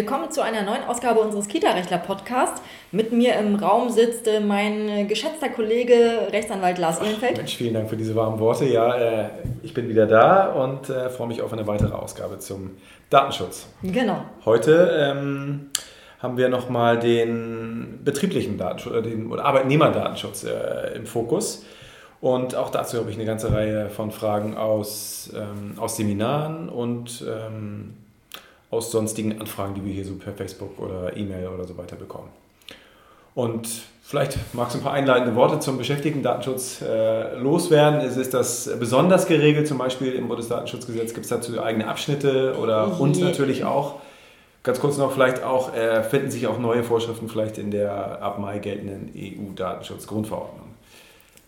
Willkommen zu einer neuen Ausgabe unseres Kita-Rechtler-Podcasts. Mit mir im Raum sitzt äh, mein geschätzter Kollege Rechtsanwalt Lars Ehlenfeld. Mensch, vielen Dank für diese warmen Worte. Ja, äh, ich bin wieder da und äh, freue mich auf eine weitere Ausgabe zum Datenschutz. Genau. Heute ähm, haben wir nochmal den betrieblichen Datenschutz äh, den, oder Arbeitnehmerdatenschutz äh, im Fokus. Und auch dazu habe ich eine ganze Reihe von Fragen aus, ähm, aus Seminaren und ähm, aus sonstigen Anfragen, die wir hier so per Facebook oder E-Mail oder so weiter bekommen. Und vielleicht magst du ein paar einleitende Worte zum Beschäftigten-Datenschutz äh, loswerden. Ist, ist das besonders geregelt, zum Beispiel im Bundesdatenschutzgesetz? Gibt es dazu eigene Abschnitte oder uns natürlich auch? Ganz kurz noch, vielleicht auch, äh, finden sich auch neue Vorschriften vielleicht in der ab Mai geltenden EU-Datenschutzgrundverordnung?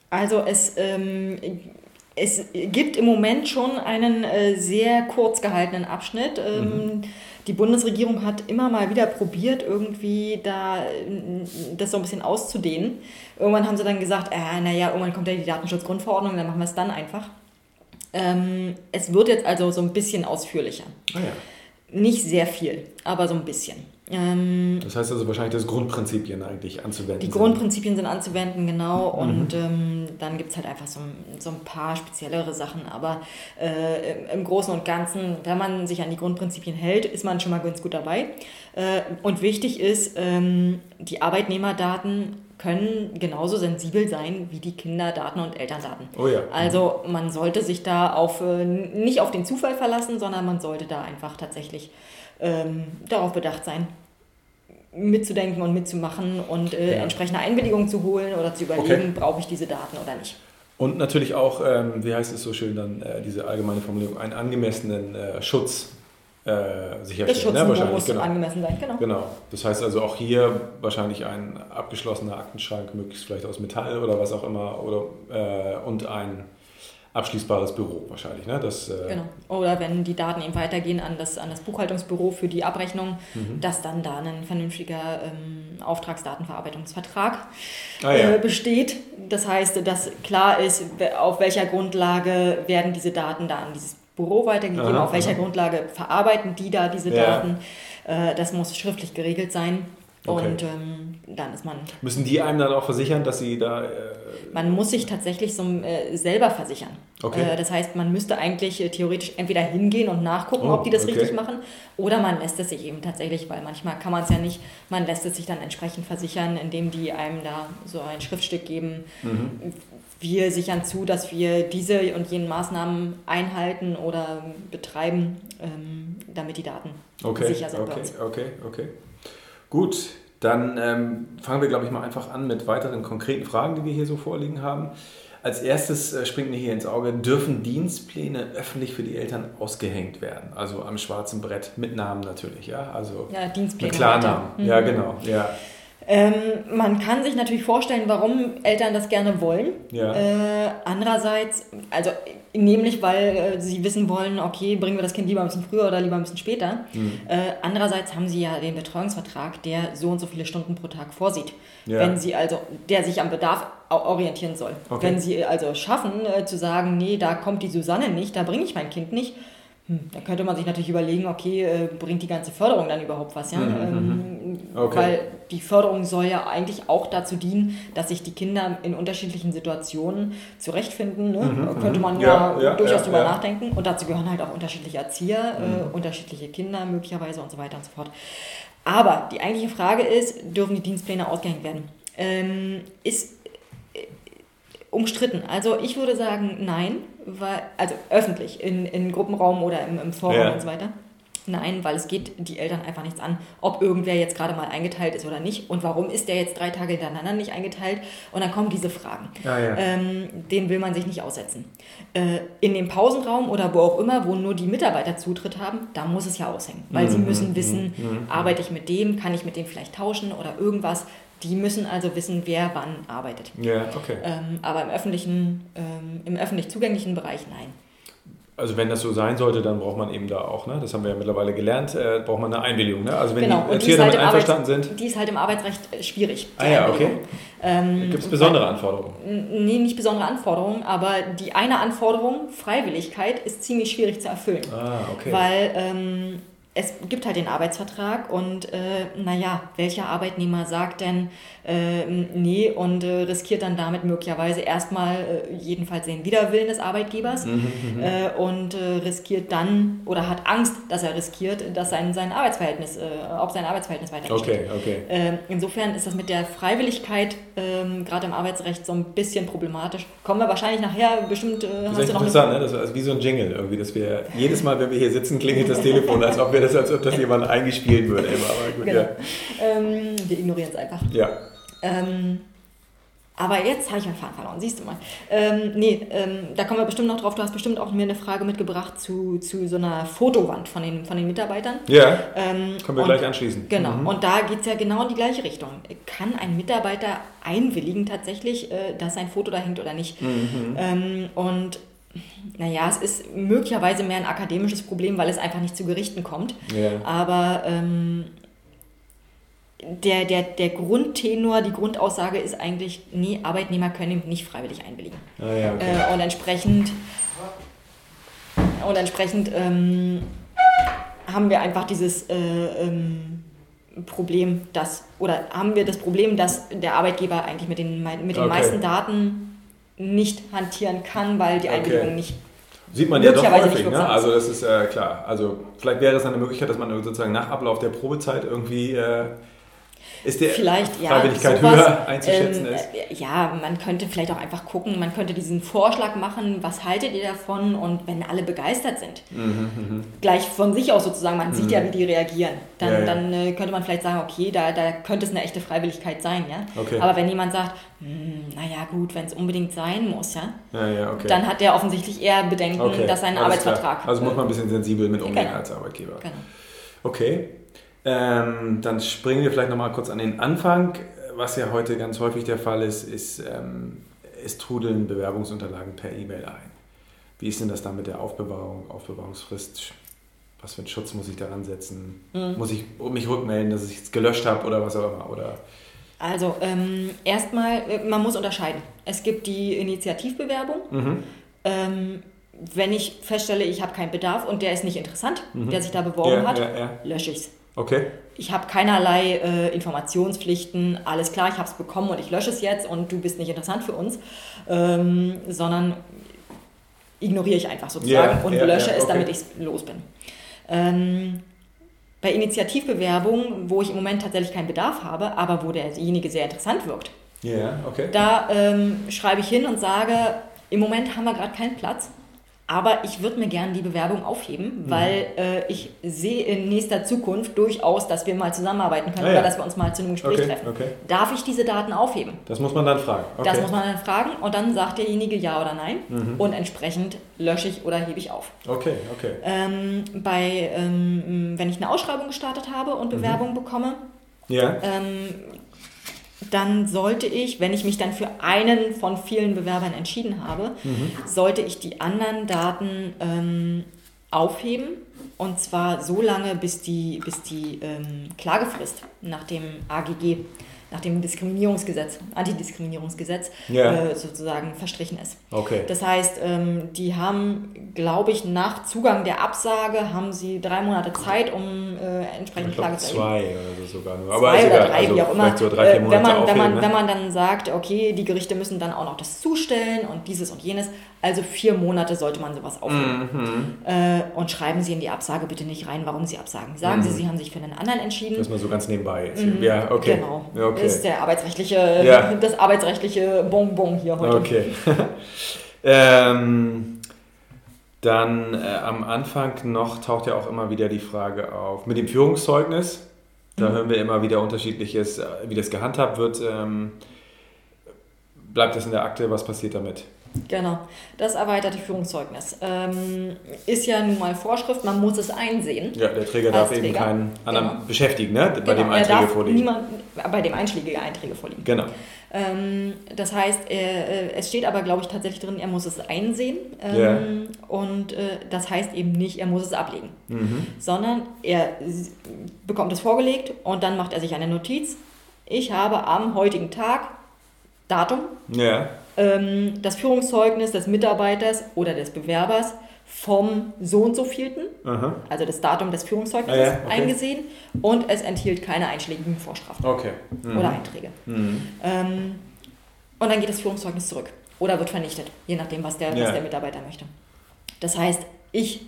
Also es ähm, es gibt im Moment schon einen äh, sehr kurz gehaltenen Abschnitt. Ähm, mhm. Die Bundesregierung hat immer mal wieder probiert, irgendwie da das so ein bisschen auszudehnen. Irgendwann haben sie dann gesagt, äh, naja, irgendwann kommt ja die Datenschutzgrundverordnung, dann machen wir es dann einfach. Ähm, es wird jetzt also so ein bisschen ausführlicher. Ah, ja. Nicht sehr viel, aber so ein bisschen. Ähm, das heißt also wahrscheinlich, dass Grundprinzipien eigentlich anzuwenden Die sind. Grundprinzipien sind anzuwenden, genau. Mhm. Und ähm, dann gibt es halt einfach so, so ein paar speziellere Sachen. Aber äh, im Großen und Ganzen, wenn man sich an die Grundprinzipien hält, ist man schon mal ganz gut dabei. Äh, und wichtig ist, ähm, die Arbeitnehmerdaten können genauso sensibel sein wie die Kinderdaten und Elterndaten. Oh ja. Also man sollte sich da auf, äh, nicht auf den Zufall verlassen, sondern man sollte da einfach tatsächlich ähm, darauf bedacht sein, mitzudenken und mitzumachen und äh, ja. entsprechende Einwilligung zu holen oder zu überlegen, okay. brauche ich diese Daten oder nicht. Und natürlich auch, ähm, wie heißt es so schön dann, äh, diese allgemeine Formulierung, einen angemessenen äh, Schutz äh, sicherstellen. Der ne? Wahrscheinlich, muss genau. angemessen sein, genau. Genau. Das heißt also auch hier wahrscheinlich ein abgeschlossener Aktenschrank, möglichst vielleicht aus Metall oder was auch immer, oder, äh, und ein abschließbares Büro wahrscheinlich. Ne? Das, äh genau. Oder wenn die Daten eben weitergehen an das, an das Buchhaltungsbüro für die Abrechnung, mhm. dass dann da ein vernünftiger ähm, Auftragsdatenverarbeitungsvertrag ah, ja. äh, besteht. Das heißt, dass klar ist, auf welcher Grundlage werden diese Daten da an dieses Büro weitergegeben, aha, auf welcher aha. Grundlage verarbeiten die da diese ja. Daten. Äh, das muss schriftlich geregelt sein. Okay. Und ähm, dann ist man. Müssen die einem dann auch versichern, dass sie da. Äh, man muss sich tatsächlich so, äh, selber versichern. Okay. Äh, das heißt, man müsste eigentlich äh, theoretisch entweder hingehen und nachgucken, oh, ob die das okay. richtig machen, oder man lässt es sich eben tatsächlich, weil manchmal kann man es ja nicht, man lässt es sich dann entsprechend versichern, indem die einem da so ein Schriftstück geben. Mhm. Wir sichern zu, dass wir diese und jenen Maßnahmen einhalten oder betreiben, ähm, damit die Daten sicher sind okay. Okay, okay. Gut, dann ähm, fangen wir, glaube ich, mal einfach an mit weiteren konkreten Fragen, die wir hier so vorliegen haben. Als erstes äh, springt mir hier ins Auge, dürfen Dienstpläne öffentlich für die Eltern ausgehängt werden? Also am schwarzen Brett mit Namen natürlich, ja? Also ja, Dienstpläne. Mit Klarnamen, mhm. ja genau, ja. Ähm, man kann sich natürlich vorstellen, warum Eltern das gerne wollen. Ja. Äh, andererseits, also nämlich weil äh, sie wissen wollen, okay, bringen wir das Kind lieber ein bisschen früher oder lieber ein bisschen später. Mhm. Äh, andererseits haben sie ja den Betreuungsvertrag, der so und so viele Stunden pro Tag vorsieht. Ja. Wenn sie also, der sich am Bedarf orientieren soll. Okay. Wenn sie also schaffen äh, zu sagen, nee, da kommt die Susanne nicht, da bringe ich mein Kind nicht, hm, da könnte man sich natürlich überlegen, okay, äh, bringt die ganze Förderung dann überhaupt was, ja? Mhm, ähm, mhm. okay. Weil die Förderung soll ja eigentlich auch dazu dienen, dass sich die Kinder in unterschiedlichen Situationen zurechtfinden. Ne? Mhm, könnte man ja, ja, durchaus ja, drüber ja. nachdenken. Und dazu gehören halt auch unterschiedliche Erzieher, äh, mhm. unterschiedliche Kinder möglicherweise und so weiter und so fort. Aber die eigentliche Frage ist, dürfen die Dienstpläne ausgehängt werden? Ähm, ist umstritten. Also ich würde sagen, nein, weil, also öffentlich, in, in Gruppenraum oder im, im Forum und so weiter. Nein, weil es geht die Eltern einfach nichts an, ob irgendwer jetzt gerade mal eingeteilt ist oder nicht und warum ist der jetzt drei Tage hintereinander nicht eingeteilt und dann kommen diese Fragen. Ah, ja. ähm, den will man sich nicht aussetzen. Äh, in dem Pausenraum oder wo auch immer, wo nur die Mitarbeiter Zutritt haben, da muss es ja aushängen, weil mhm. sie müssen wissen, mhm. mhm. arbeite ich mit dem, kann ich mit dem vielleicht tauschen oder irgendwas. Die müssen also wissen, wer wann arbeitet. Ja, okay. Ähm, aber im öffentlichen, ähm, im öffentlich zugänglichen Bereich nein. Also wenn das so sein sollte, dann braucht man eben da auch, ne? das haben wir ja mittlerweile gelernt, äh, braucht man eine Einwilligung. Ne? Also wenn genau. die Erzieher halt damit einverstanden sind. Die ist halt im Arbeitsrecht äh, schwierig. Ah ja, okay. Ähm, Gibt es besondere Anforderungen? Nee, nicht besondere Anforderungen, aber die eine Anforderung, Freiwilligkeit, ist ziemlich schwierig zu erfüllen. Ah, okay. Weil ähm, es gibt halt den Arbeitsvertrag und äh, naja, welcher Arbeitnehmer sagt denn äh, nee und äh, riskiert dann damit möglicherweise erstmal äh, jedenfalls den Widerwillen des Arbeitgebers mhm, mhm. äh, und äh, riskiert dann oder hat Angst, dass er riskiert, dass sein, sein Arbeitsverhältnis, äh, ob sein Arbeitsverhältnis weiter Okay, okay. Äh, insofern ist das mit der Freiwilligkeit äh, gerade im Arbeitsrecht so ein bisschen problematisch. Kommen wir wahrscheinlich nachher bestimmt. Äh, das ist interessant, ne? Das ist also wie so ein Jingle irgendwie, dass wir jedes Mal, wenn wir hier sitzen, klingelt das Telefon, als ob wir das, als ob das jemand eingespielt würde. Immer. Aber gut, genau. ja. ähm, wir ignorieren es einfach. Ja. Ähm, aber jetzt habe ich meinen Faden verloren, siehst du mal. Ähm, nee, ähm, da kommen wir bestimmt noch drauf. Du hast bestimmt auch mir eine Frage mitgebracht zu, zu so einer Fotowand von den, von den Mitarbeitern. Ja, ähm, können wir und, gleich anschließen. Genau, mhm. und da geht es ja genau in die gleiche Richtung. Kann ein Mitarbeiter einwilligen tatsächlich, äh, dass sein Foto da hängt oder nicht? Mhm. Ähm, und naja, es ist möglicherweise mehr ein akademisches Problem, weil es einfach nicht zu Gerichten kommt. Ja. Aber ähm, der, der, der Grundtenor, die Grundaussage ist eigentlich, nee, Arbeitnehmer können nicht freiwillig einwilligen. Ah, ja, okay. äh, und entsprechend, und entsprechend ähm, haben wir einfach dieses äh, ähm, Problem, dass, oder haben wir das Problem, dass der Arbeitgeber eigentlich mit den, mit den okay. meisten Daten nicht hantieren kann, weil die Einwilligung okay. nicht Sieht man ja doch häufig, ne? Also das ist äh, klar. Also vielleicht wäre es eine Möglichkeit, dass man sozusagen nach Ablauf der Probezeit irgendwie äh, ist der vielleicht, Freiwilligkeit ja, sowas, höher einzuschätzen ähm, ist? Äh, ja, man könnte vielleicht auch einfach gucken, man könnte diesen Vorschlag machen, was haltet ihr davon und wenn alle begeistert sind, mhm, mhm. gleich von sich aus sozusagen, man mhm. sieht ja, mhm. wie die reagieren, dann, ja, ja. dann äh, könnte man vielleicht sagen, okay, da, da könnte es eine echte Freiwilligkeit sein, ja. Okay. Aber wenn jemand sagt, hm, naja gut, wenn es unbedingt sein muss, ja, ja, ja okay. dann hat der offensichtlich eher Bedenken, okay. dass sein Arbeitsvertrag... Klar. Also muss man ein bisschen sensibel mit umgehen genau. als Arbeitgeber. Genau. Okay. Ähm, dann springen wir vielleicht nochmal kurz an den Anfang. Was ja heute ganz häufig der Fall ist, ist, ähm, es trudeln Bewerbungsunterlagen per E-Mail ein. Wie ist denn das dann mit der Aufbewahrung, Aufbewahrungsfrist? Was für einen Schutz muss ich daran setzen? Mhm. Muss ich mich rückmelden, dass ich es gelöscht habe oder was auch immer? Oder? Also ähm, erstmal, äh, man muss unterscheiden. Es gibt die Initiativbewerbung. Mhm. Ähm, wenn ich feststelle, ich habe keinen Bedarf und der ist nicht interessant, mhm. der sich da beworben ja, hat, ja, ja. lösche ich es. Okay. Ich habe keinerlei äh, Informationspflichten, alles klar, ich habe es bekommen und ich lösche es jetzt und du bist nicht interessant für uns, ähm, sondern ignoriere ich einfach sozusagen yeah, und yeah, lösche yeah, es, okay. damit ich es los bin. Ähm, bei Initiativbewerbungen, wo ich im Moment tatsächlich keinen Bedarf habe, aber wo derjenige sehr interessant wirkt, okay. da ähm, schreibe ich hin und sage, im Moment haben wir gerade keinen Platz, aber ich würde mir gerne die Bewerbung aufheben, mhm. weil äh, ich sehe in nächster Zukunft durchaus, dass wir mal zusammenarbeiten können ah, ja. oder dass wir uns mal zu einem Gespräch okay, treffen. Okay. Darf ich diese Daten aufheben? Das muss man dann fragen. Okay. Das muss man dann fragen und dann sagt derjenige ja oder nein mhm. und entsprechend lösche ich oder hebe ich auf. Okay, okay. Ähm, bei, ähm, wenn ich eine Ausschreibung gestartet habe und mhm. Bewerbung mhm. bekomme, ja. ähm, dann sollte ich, wenn ich mich dann für einen von vielen Bewerbern entschieden habe, mhm. sollte ich die anderen Daten ähm, aufheben. Und zwar so lange, bis die, bis die ähm, Klagefrist nach dem AGG nach dem Diskriminierungsgesetz, Antidiskriminierungsgesetz ja. äh, sozusagen verstrichen ist. Okay. Das heißt, ähm, die haben, glaube ich, nach Zugang der Absage haben sie drei Monate Zeit, um äh, entsprechend Klage zu Zwei oder so sogar nur. Aber zwei oder drei, also wie auch immer. So drei, äh, wenn, man, aufheben, wenn, man, ne? wenn man dann sagt, okay, die Gerichte müssen dann auch noch das zustellen und dieses und jenes, also vier Monate sollte man sowas aufheben. Mhm. Äh, und schreiben Sie in die Absage bitte nicht rein, warum Sie absagen. Sagen mhm. Sie, Sie haben sich für einen anderen entschieden. Das ist mal so ganz nebenbei. Mhm. Ja, okay. Genau. Ja, okay. Das ist der arbeitsrechtliche, Ja. das arbeitsrechtliche Bonbon hier heute. Okay. ähm, dann äh, am Anfang noch taucht ja auch immer wieder die Frage auf mit dem Führungszeugnis. Da Mhm. hören wir immer wieder unterschiedliches, äh, wie das gehandhabt wird. Ähm, bleibt das in der Akte? Was passiert damit? Genau, das erweiterte Führungszeugnis ähm, ist ja nun mal Vorschrift, man muss es einsehen. Ja, der Träger darf eben Träger. keinen anderen Genau. beschäftigen, ne? bei Genau, dem er Einträge vorliegen. Niemand, bei dem einschlägige Einträge vorliegen. Genau. Ähm, das heißt, äh, äh, es steht aber, glaube ich, tatsächlich drin, er muss es einsehen. Ähm, Ja. Und äh, das heißt eben nicht, er muss es ablegen, Mhm. sondern er bekommt es vorgelegt und dann macht er sich eine Notiz. Ich habe am heutigen Tag Datum Ja. äh, ähm, das Führungszeugnis des Mitarbeiters oder des Bewerbers vom so und so vielten, Aha. also das Datum des Führungszeugnisses, ah, ja, okay. eingesehen und es enthielt keine einschlägigen Vorschriften okay. mhm. oder Einträge. Mhm. Ähm, und dann geht das Führungszeugnis zurück oder wird vernichtet, je nachdem, was der, ja. was der Mitarbeiter möchte. Das heißt, ich,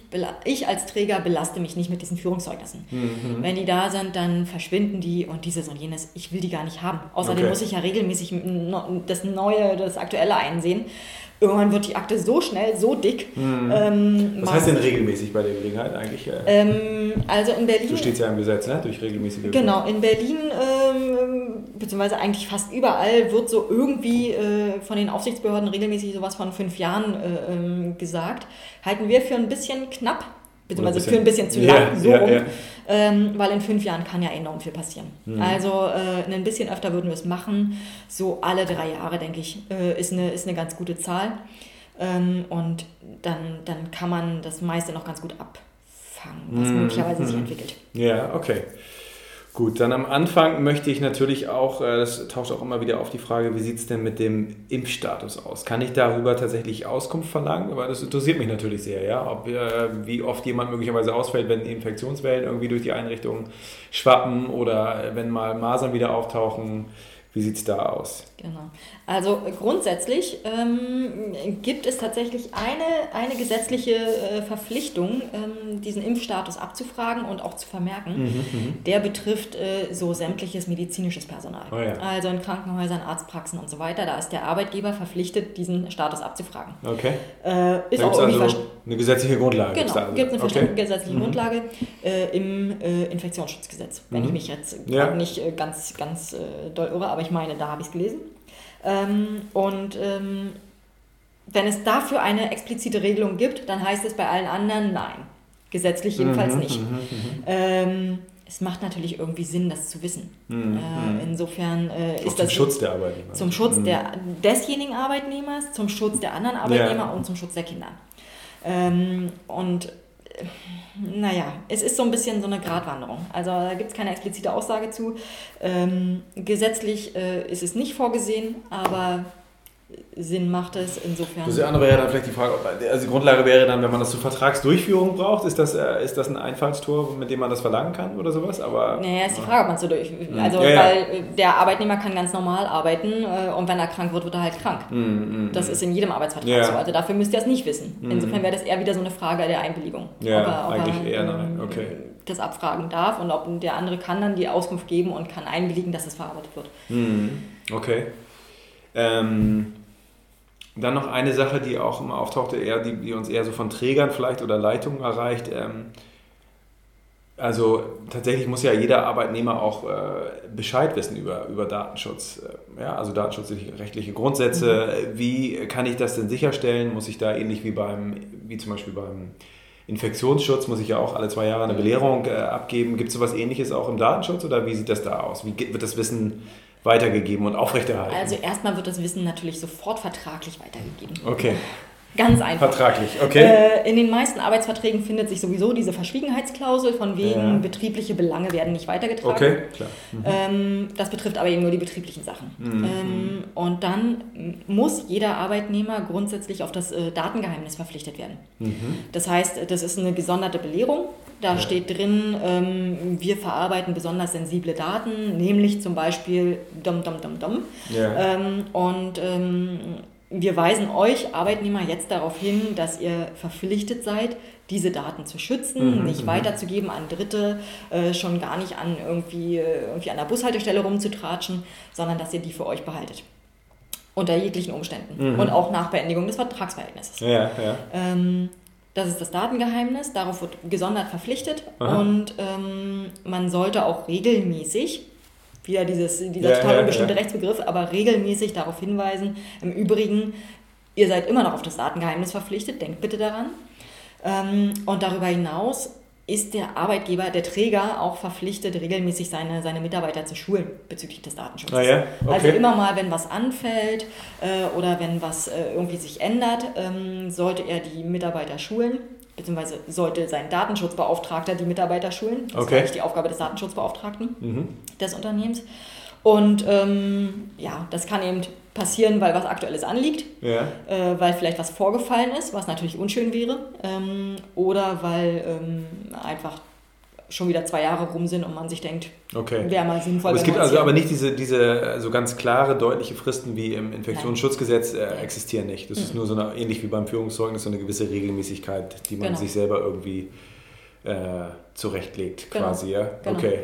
ich als Träger belaste mich nicht mit diesen Führungszeugnissen. Mhm. Wenn die da sind, dann verschwinden die und dieses und jenes. Ich will die gar nicht haben. Außerdem okay. muss ich ja regelmäßig das Neue, das Aktuelle einsehen irgendwann wird die Akte so schnell, so dick. Mhm. Ähm, Was heißt denn regelmäßig bei der Gelegenheit eigentlich? Ähm, also in Berlin. So steht es ja im Gesetz, ne? durch regelmäßige. Genau, in Berlin, ähm, beziehungsweise eigentlich fast überall, wird so irgendwie äh, von den Aufsichtsbehörden regelmäßig sowas von fünf Jahren äh, ähm, gesagt. Halten wir für ein bisschen knapp beziehungsweise für ein bisschen zu lang, yeah, so yeah, rum, yeah. Ähm, weil in fünf Jahren kann ja enorm viel passieren. Mhm. Also äh, ein bisschen öfter würden wir es machen, so alle drei Jahre, denke ich, äh, ist, eine, ist eine ganz gute Zahl. Ähm, und dann, dann kann man das meiste noch ganz gut abfangen, was mhm. möglicherweise mhm. sich entwickelt. Ja, okay. Gut, dann am Anfang möchte ich natürlich auch, äh, das taucht auch immer wieder auf die Frage, wie sieht es denn mit dem Impfstatus aus? Kann ich darüber tatsächlich Auskunft verlangen? Weil das interessiert mich natürlich sehr, ja. Ob, äh, wie oft jemand möglicherweise ausfällt, wenn Infektionswellen irgendwie durch die Einrichtung schwappen oder wenn mal Masern wieder auftauchen. Wie sieht es da aus? Genau. Also grundsätzlich ähm, gibt es tatsächlich eine, eine gesetzliche äh, Verpflichtung, ähm, diesen Impfstatus abzufragen und auch zu vermerken. Mhm, mhm. Der betrifft äh, so sämtliches medizinisches Personal. Oh ja. Also in Krankenhäusern, Arztpraxen und so weiter. Da ist der Arbeitgeber verpflichtet, diesen Status abzufragen. Okay. Äh, ist da auch also eine gesetzliche Grundlage. Genau, also. gibt eine okay. gesetzliche mhm. Grundlage äh, im äh, Infektionsschutzgesetz. Wenn ich mhm. mich jetzt ja. nicht äh, ganz, ganz doll irre, aber ich meine, da habe ich es gelesen. Ähm, und ähm, wenn es dafür eine explizite Regelung gibt, dann heißt es bei allen anderen nein. Gesetzlich jedenfalls mhm, nicht. Mhm, mhm. ähm, es macht natürlich irgendwie Sinn, das zu wissen. Mhm, äh, insofern äh, ist das. Zum Schutz der Arbeitnehmer. Zum Schutz mhm. der, desjenigen Arbeitnehmers, zum Schutz der anderen Arbeitnehmer ja. und zum Schutz der Kinder. Ähm, und naja, es ist so ein bisschen so eine Gratwanderung. Also da gibt es keine explizite Aussage zu. Ähm, gesetzlich äh, ist es nicht vorgesehen, aber Sinn macht es insofern. Das andere wäre dann vielleicht die Frage, also die Grundlage wäre dann, wenn man das zur Vertragsdurchführung braucht, ist das, äh, ist das ein Einfallstor, mit dem man das verlangen kann oder sowas? Aber, naja, ist die Frage, ob man es so durch. Mhm. Also, ja, ja. weil der Arbeitnehmer kann ganz normal arbeiten äh, und wenn er krank wird, wird er halt krank. Mhm, das ist in jedem Arbeitsvertrag ja. so. Also dafür müsst ihr es nicht wissen. Mhm. Insofern wäre das eher wieder so eine Frage der Einwilligung. Ja, ob er, ob eigentlich er, eher nein. Ähm, okay. Das abfragen darf und ob der andere kann dann die Auskunft geben und kann einwilligen, dass es verarbeitet wird. Mhm. Okay. Ähm, dann noch eine Sache, die auch immer auftauchte, eher, die, die uns eher so von Trägern vielleicht oder Leitungen erreicht. Ähm, also tatsächlich muss ja jeder Arbeitnehmer auch äh, Bescheid wissen über, über Datenschutz. Äh, ja, also datenschutzrechtliche Grundsätze. Mhm. Wie kann ich das denn sicherstellen? Muss ich da ähnlich wie beim, wie zum Beispiel beim Infektionsschutz, muss ich ja auch alle zwei Jahre eine Belehrung äh, abgeben. Gibt es sowas ähnliches auch im Datenschutz oder wie sieht das da aus? Wie wird das Wissen weitergegeben und aufrechterhalten? Also erstmal wird das Wissen natürlich sofort vertraglich weitergegeben. Okay. Ganz einfach. Vertraglich, okay. Äh, in den meisten Arbeitsverträgen findet sich sowieso diese Verschwiegenheitsklausel, von wegen ja. betriebliche Belange werden nicht weitergetragen. Okay, klar. Mhm. Ähm, das betrifft aber eben nur die betrieblichen Sachen. Mhm. Ähm, und dann muss jeder Arbeitnehmer grundsätzlich auf das äh, Datengeheimnis verpflichtet werden. Mhm. Das heißt, das ist eine gesonderte Belehrung. Da steht drin, ähm, wir verarbeiten besonders sensible Daten, nämlich zum Beispiel dom dom dom dom. Ja. Ähm, und ähm, wir weisen euch Arbeitnehmer jetzt darauf hin, dass ihr verpflichtet seid, diese Daten zu schützen, mhm, nicht mhm. weiterzugeben an Dritte, äh, schon gar nicht an irgendwie, äh, irgendwie an der Bushaltestelle rumzutratschen, sondern dass ihr die für euch behaltet. Unter jeglichen Umständen. Mhm. Und auch nach Beendigung des Vertragsverhältnisses. Ja, ja. Das ist das Datengeheimnis, darauf wird gesondert verpflichtet Aha. und ähm, man sollte auch regelmäßig wieder dieses, dieser ja, total unbestimmte ja, ja. Rechtsbegriff, aber regelmäßig darauf hinweisen. Im Übrigen, ihr seid immer noch auf das Datengeheimnis verpflichtet, denkt bitte daran. Ähm, und darüber hinaus ist der Arbeitgeber, der Träger auch verpflichtet, regelmäßig seine, seine Mitarbeiter zu schulen bezüglich des Datenschutzes. Ah, ja? okay. Also immer mal, wenn was anfällt äh, oder wenn was äh, irgendwie sich ändert, ähm, sollte er die Mitarbeiter schulen beziehungsweise sollte sein Datenschutzbeauftragter die Mitarbeiter schulen. Das okay. ist die Aufgabe des Datenschutzbeauftragten mhm. des Unternehmens. Und ähm, ja, das kann eben passieren, weil was Aktuelles anliegt, ja. äh, weil vielleicht was vorgefallen ist, was natürlich unschön wäre, ähm, oder weil ähm, einfach schon wieder zwei Jahre rum sind und man sich denkt, okay. wäre mal sinnvoll. Aber es gibt also aber nicht diese, diese so ganz klare, deutliche Fristen wie im Infektionsschutzgesetz äh, existieren nicht. Das mhm. ist nur so eine, ähnlich wie beim Führungszeugnis, so eine gewisse Regelmäßigkeit, die man genau. sich selber irgendwie äh, zurechtlegt, genau. quasi. Ja? Genau. Okay.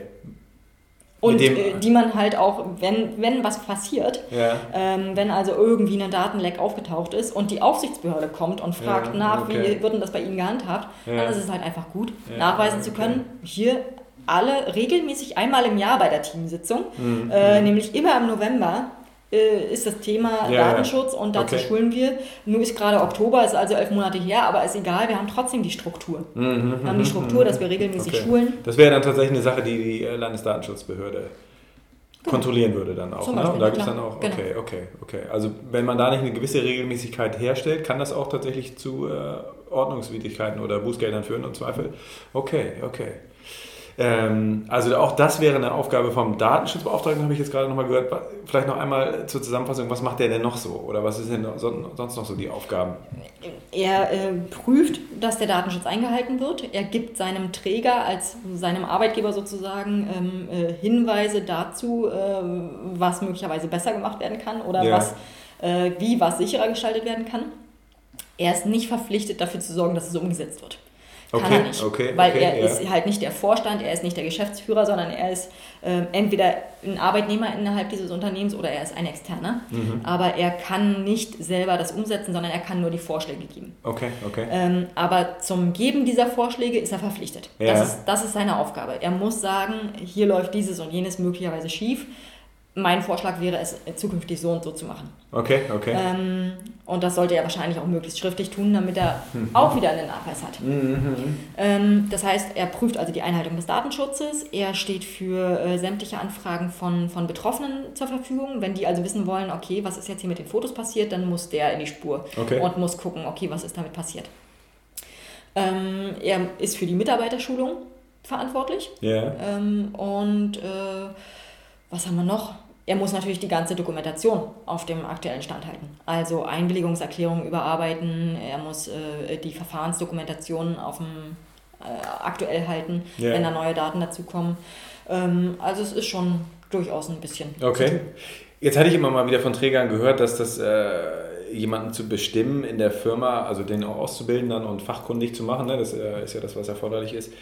Und äh, die man halt auch, wenn, wenn was passiert, ja. ähm, wenn also irgendwie ein Datenleck aufgetaucht ist und die Aufsichtsbehörde kommt und fragt ja, nach, okay. wie wird denn das bei Ihnen gehandhabt, ja. dann ist es halt einfach gut, nachweisen zu können, hier alle regelmäßig einmal im Jahr bei der Teamsitzung, mhm. äh, nämlich immer im November, ist das Thema ja, Datenschutz und dazu okay. schulen wir. Nur ist gerade Oktober, ist also elf Monate her, aber ist egal, wir haben trotzdem die Struktur. Mhm, wir haben die Struktur, dass wir regelmäßig okay. schulen. Das wäre dann tatsächlich eine Sache, die die Landesdatenschutzbehörde genau. kontrollieren würde dann auch. ne? Und da gibt es dann auch, genau. okay, okay, okay. Also wenn man da nicht eine gewisse Regelmäßigkeit herstellt, kann das auch tatsächlich zu äh, Ordnungswidrigkeiten oder Bußgeldern führen und Zweifel. Okay, okay. Ähm, also auch das wäre eine Aufgabe vom Datenschutzbeauftragten, habe ich jetzt gerade nochmal gehört. Vielleicht noch einmal zur Zusammenfassung, was macht der denn noch so? Oder was ist denn sonst noch so die Aufgaben? Er äh, prüft, dass der Datenschutz eingehalten wird. Er gibt seinem Träger als seinem Arbeitgeber sozusagen ähm, äh, Hinweise dazu, äh, was möglicherweise besser gemacht werden kann oder ja. was, äh, wie was sicherer gestaltet werden kann. Er ist nicht verpflichtet, dafür zu sorgen, dass es umgesetzt wird. Kann okay, er nicht. Okay, weil okay, er ja. ist halt nicht der Vorstand, er ist nicht der Geschäftsführer, sondern er ist äh, entweder ein Arbeitnehmer innerhalb dieses Unternehmens oder er ist ein Externer. Mhm. Aber er kann nicht selber das umsetzen, sondern er kann nur die Vorschläge geben. Okay, okay. Ähm, aber zum Geben dieser Vorschläge ist er verpflichtet. Ja. Das, ist, das ist seine Aufgabe. Er muss sagen, hier läuft dieses und jenes möglicherweise schief mein Vorschlag wäre es, zukünftig so und so zu machen. Okay, okay. Ähm, und das sollte er wahrscheinlich auch möglichst schriftlich tun, damit er mhm. auch wieder einen Nachweis hat. Mhm. Ähm, das heißt, er prüft also die Einhaltung des Datenschutzes. Er steht für äh, sämtliche Anfragen von, von Betroffenen zur Verfügung. Wenn die also wissen wollen, okay, was ist jetzt hier mit den Fotos passiert, dann muss der in die Spur okay. und muss gucken, okay, was ist damit passiert. Ähm, er ist für die Mitarbeiterschulung verantwortlich. Yeah. Ähm, und äh, was haben wir noch? Er muss natürlich die ganze Dokumentation auf dem aktuellen Stand halten. Also Einwilligungserklärungen überarbeiten, er muss äh, die Verfahrensdokumentation auf dem äh, aktuell halten, yeah. wenn da neue Daten dazukommen. Ähm, also es ist schon durchaus ein bisschen. Okay. Jetzt hatte ich immer mal wieder von Trägern gehört, dass das äh, jemanden zu bestimmen in der Firma, also den auch auszubilden dann und fachkundig zu machen, ne? das äh, ist ja das, was erforderlich ist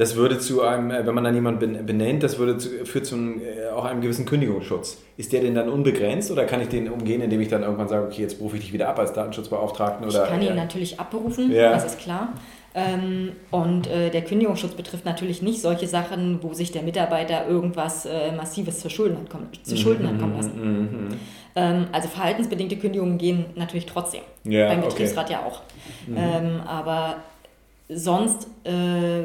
das würde zu einem, äh, wenn man dann jemanden benennt, das würde zu, führt zu einem, äh, auch einem gewissen Kündigungsschutz. Ist der denn dann unbegrenzt oder kann ich den umgehen, indem ich dann irgendwann sage, okay, jetzt rufe ich dich wieder ab als Datenschutzbeauftragten? Oder, ich kann ihn natürlich abberufen, ja. das ist klar. Ähm, und äh, der Kündigungsschutz betrifft natürlich nicht solche Sachen, wo sich der Mitarbeiter irgendwas äh, Massives zu Schulden hat kommen, zu Schulden hat kommen lassen. Mhm, mhm, mhm. Ähm, also verhaltensbedingte Kündigungen gehen natürlich trotzdem. Ja, beim Betriebsrat okay. ja auch. Mhm. Ähm, aber sonst äh,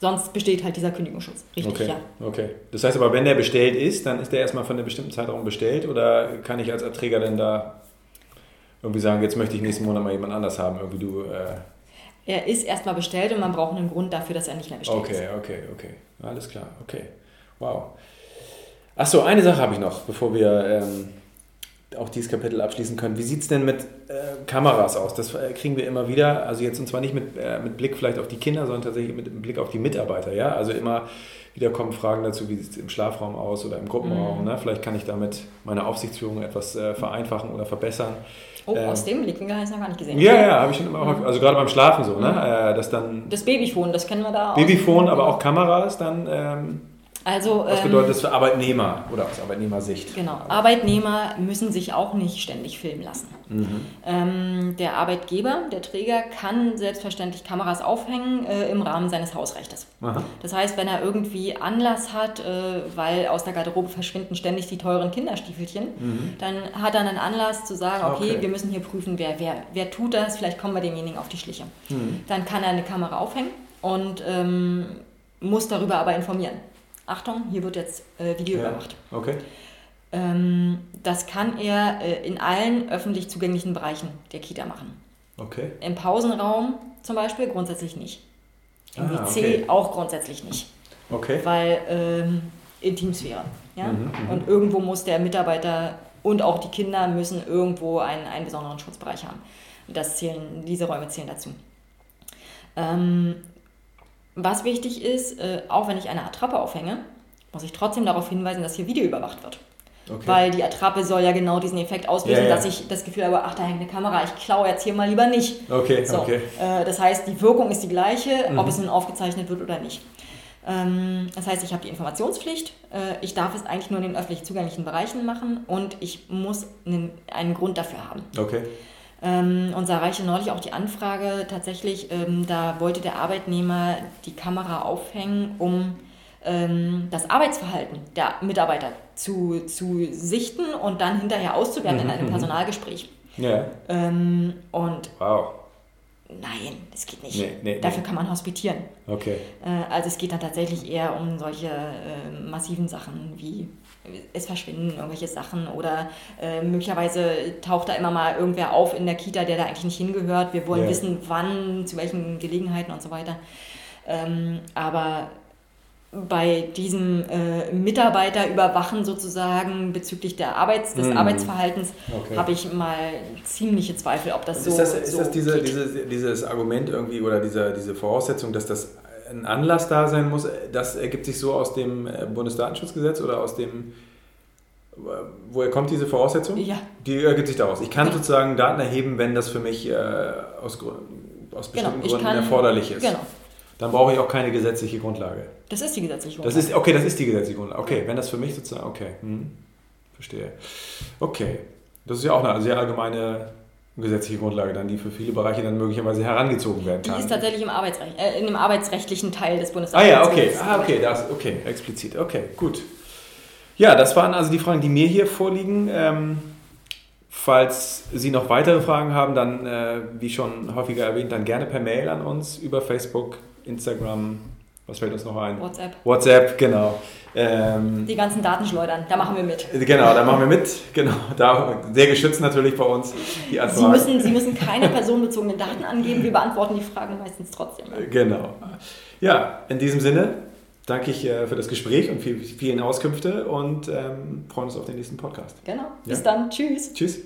Sonst besteht halt dieser Kündigungsschutz. Richtig, okay. ja. Okay. Das heißt aber, wenn der bestellt ist, dann ist der erstmal von einem bestimmten Zeitraum bestellt oder kann ich als Erträger denn da irgendwie sagen, jetzt möchte ich nächsten Monat mal jemand anders haben, irgendwie du. Äh er ist erstmal bestellt und man braucht einen Grund dafür, dass er nicht mehr bestellt okay, ist. Okay, okay, okay. Alles klar, okay. Wow. Achso, eine Sache habe ich noch, bevor wir ähm, auch dieses Kapitel abschließen können. Wie sieht es denn mit äh, Kameras aus? Das äh, kriegen wir immer wieder. Also jetzt und zwar nicht mit, äh, mit Blick vielleicht auf die Kinder, sondern tatsächlich mit Blick auf die Mitarbeiter. Ja? Also immer wieder kommen Fragen dazu, wie sieht es im Schlafraum aus oder im Gruppenraum. Mhm. Ne? Vielleicht kann ich damit meine Aufsichtsführung etwas äh, vereinfachen oder verbessern. Oh, ähm, aus dem Blickwinkel habe ich noch gar nicht gesehen. Ja, ja, habe ich schon immer häufig, also gerade beim Schlafen so, ne? Mhm. Äh, dass dann... Das Babyphone, das kennen wir da auch. Babyphone, aber auch Kameras dann... Ähm, also, Was bedeutet das für Arbeitnehmer oder aus Arbeitnehmersicht? Genau, Arbeitnehmer müssen sich auch nicht ständig filmen lassen. Mhm. Ähm, der Arbeitgeber, der Träger, kann selbstverständlich Kameras aufhängen äh, im Rahmen seines Hausrechtes. Aha. Das heißt, wenn er irgendwie Anlass hat, äh, weil aus der Garderobe verschwinden ständig die teuren Kinderstiefelchen, mhm. dann hat er einen Anlass zu sagen, okay, okay, wir müssen hier prüfen, wer, wer, wer tut das, vielleicht kommen wir demjenigen auf die Schliche. Mhm. Dann kann er eine Kamera aufhängen und ähm, muss darüber aber informieren. Achtung, hier wird jetzt äh, Video ja. überwacht. Okay. Ähm, das kann er äh, in allen öffentlich zugänglichen Bereichen der Kita machen. Okay. Im Pausenraum zum Beispiel grundsätzlich nicht. Im ah, WC okay. auch grundsätzlich nicht. Okay. Weil ähm, Intimsphäre. Ja? Mhm, mhm, und irgendwo muss der Mitarbeiter Und auch die Kinder müssen irgendwo einen, einen besonderen Schutzbereich haben. Das zählen, diese Räume zählen dazu. Ähm, was wichtig ist, äh, auch wenn ich eine Attrappe aufhänge, muss ich trotzdem darauf hinweisen, dass hier Video überwacht wird. Okay. Weil die Attrappe soll ja genau diesen Effekt auslösen, ja, ja. dass ich das Gefühl habe, ach, da hängt eine Kamera, ich klaue jetzt hier mal lieber nicht. Okay, so, okay. Äh, das heißt, die Wirkung ist die gleiche, mhm. ob es nun aufgezeichnet wird oder nicht. Ähm, das heißt, ich habe die Informationspflicht, äh, ich darf es eigentlich nur in den öffentlich zugänglichen Bereichen machen und ich muss einen, einen Grund dafür haben. Okay. Ähm, uns erreichte neulich auch die Anfrage, tatsächlich, ähm, da wollte der Arbeitnehmer die Kamera aufhängen, um ähm, das Arbeitsverhalten der Mitarbeiter zu, zu sichten und dann hinterher auszuwerten in einem mhm. Personalgespräch. Ja. Ähm, und wow. Nein, das geht nicht. Nee, nee, Dafür nee. kann man hospitieren. Okay. Äh, also es geht dann tatsächlich eher um solche äh, massiven Sachen wie es verschwinden irgendwelche Sachen oder äh, möglicherweise taucht da immer mal irgendwer auf in der Kita, der da eigentlich nicht hingehört. Wir wollen ja. wissen, wann, zu welchen Gelegenheiten und so weiter. Ähm, aber bei diesem äh, Mitarbeiter überwachen sozusagen bezüglich der Arbeits, des mm. Arbeitsverhaltens okay. habe ich mal ziemliche Zweifel, ob das so ist. Das, ist so das diese, diese, dieses Argument irgendwie oder diese, diese Voraussetzung, dass das ein Anlass da sein muss? Das ergibt sich so aus dem äh, Bundesdatenschutzgesetz oder aus dem Woher kommt diese Voraussetzung? Ja. Die ergibt sich daraus. Ich kann sozusagen Daten erheben, wenn das für mich äh, aus, aus genau, bestimmten genau, Gründen kann, erforderlich ist. Genau. Dann brauche ich auch keine gesetzliche Grundlage. Das ist die gesetzliche Grundlage. Das ist, okay, das ist die gesetzliche Grundlage. Okay, wenn das für mich sozusagen, okay, hm, verstehe. Okay, das ist ja auch eine sehr allgemeine gesetzliche Grundlage, dann, die für viele Bereiche dann möglicherweise herangezogen werden kann. Die ist tatsächlich im Arbeitsrecht, äh, in dem arbeitsrechtlichen Teil des Bundesarbeitsrechts. Ah ja, okay, ah, okay, das, okay, explizit, okay, gut. Ja, das waren also die Fragen, die mir hier vorliegen. Ähm, Falls Sie noch weitere Fragen haben, dann, äh, wie schon häufiger erwähnt, dann gerne per Mail an uns über Facebook, Instagram, was fällt uns noch ein? WhatsApp. WhatsApp, genau. Ähm, die ganzen Daten schleudern, da machen wir mit. Genau, da machen wir mit. Genau, da sehr geschützt natürlich bei uns die Sie müssen, Sie müssen keine personenbezogenen Daten angeben, wir beantworten die Fragen meistens trotzdem. Genau. Ja, in diesem Sinne danke ich äh, für das Gespräch und vielen Auskünfte und ähm, freuen uns auf den nächsten Podcast. Genau. Bis ja? dann. Tschüss. Tschüss.